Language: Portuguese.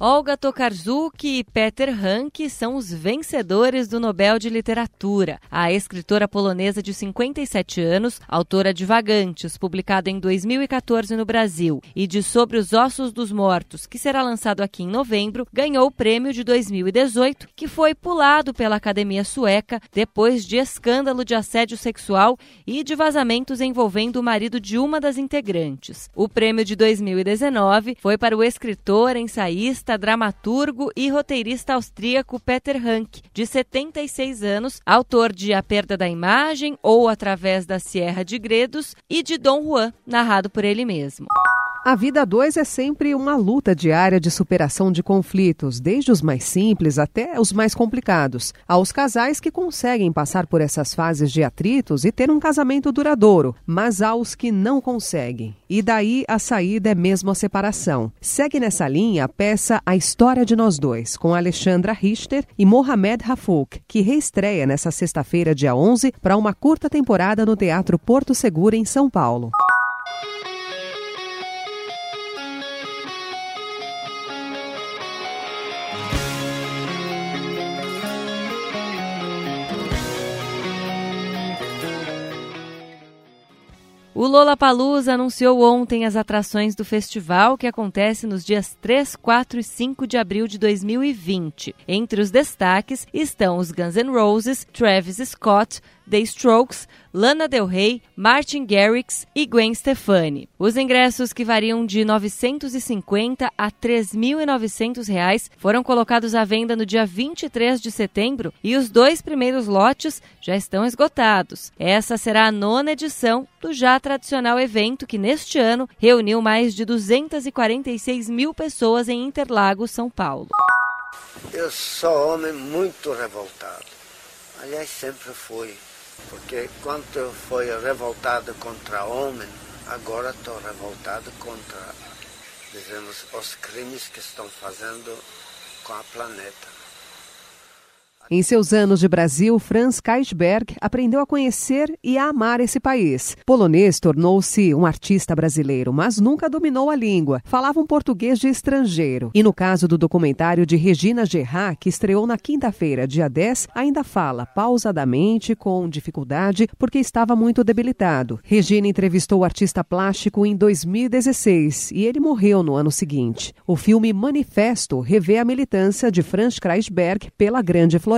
Olga Tokarczuk e Peter Hanke são os vencedores do Nobel de Literatura. A escritora polonesa de 57 anos, autora de Vagantes, publicado em 2014 no Brasil, e de Sobre os Ossos dos Mortos, que será lançado aqui em novembro, ganhou o prêmio de 2018, que foi pulado pela Academia Sueca depois de escândalo de assédio sexual e de vazamentos envolvendo o marido de uma das integrantes. O prêmio de 2019 foi para o escritor, ensaísta, dramaturgo e roteirista austríaco Peter Hanke, de 76 anos, autor de A Perda da Imagem ou Através da Sierra de Gredos e de Dom Juan, narrado por ele mesmo. A vida a dois é sempre uma luta diária de superação de conflitos, desde os mais simples até os mais complicados. Há os casais que conseguem passar por essas fases de atritos e ter um casamento duradouro, mas há os que não conseguem. E daí a saída é mesmo a separação. Segue nessa linha a peça A História de Nós Dois, com Alexandra Richter e Mohamed Rafouk, que reestreia nessa sexta-feira, dia 11, para uma curta temporada no Teatro Porto Seguro, em São Paulo. O Lollapalooza anunciou ontem as atrações do festival que acontece nos dias 3, 4 e 5 de abril de 2020. Entre os destaques estão os Guns N' Roses, Travis Scott, The Strokes, Lana Del Rey, Martin Garrix e Gwen Stefani. Os ingressos, que variam de R$ 950 a R$ 3.900, foram colocados à venda no dia 23 de setembro e os dois primeiros lotes já estão esgotados. Essa será a nona edição do já tradicional evento que, neste ano, reuniu mais de 246 mil pessoas em Interlagos, São Paulo. Eu sou homem muito revoltado. Aliás, sempre fui porque quando foi revoltado contra homem, agora estou revoltado contra, dizemos, os crimes que estão fazendo com a planeta. Em seus anos de Brasil, Franz Kaisberg aprendeu a conhecer e a amar esse país. Polonês tornou-se um artista brasileiro, mas nunca dominou a língua. Falava um português de estrangeiro. E no caso do documentário de Regina Gerard, que estreou na quinta-feira, dia 10, ainda fala pausadamente, com dificuldade, porque estava muito debilitado. Regina entrevistou o artista plástico em 2016 e ele morreu no ano seguinte. O filme Manifesto revê a militância de Franz Kreisberg pela Grande Floresta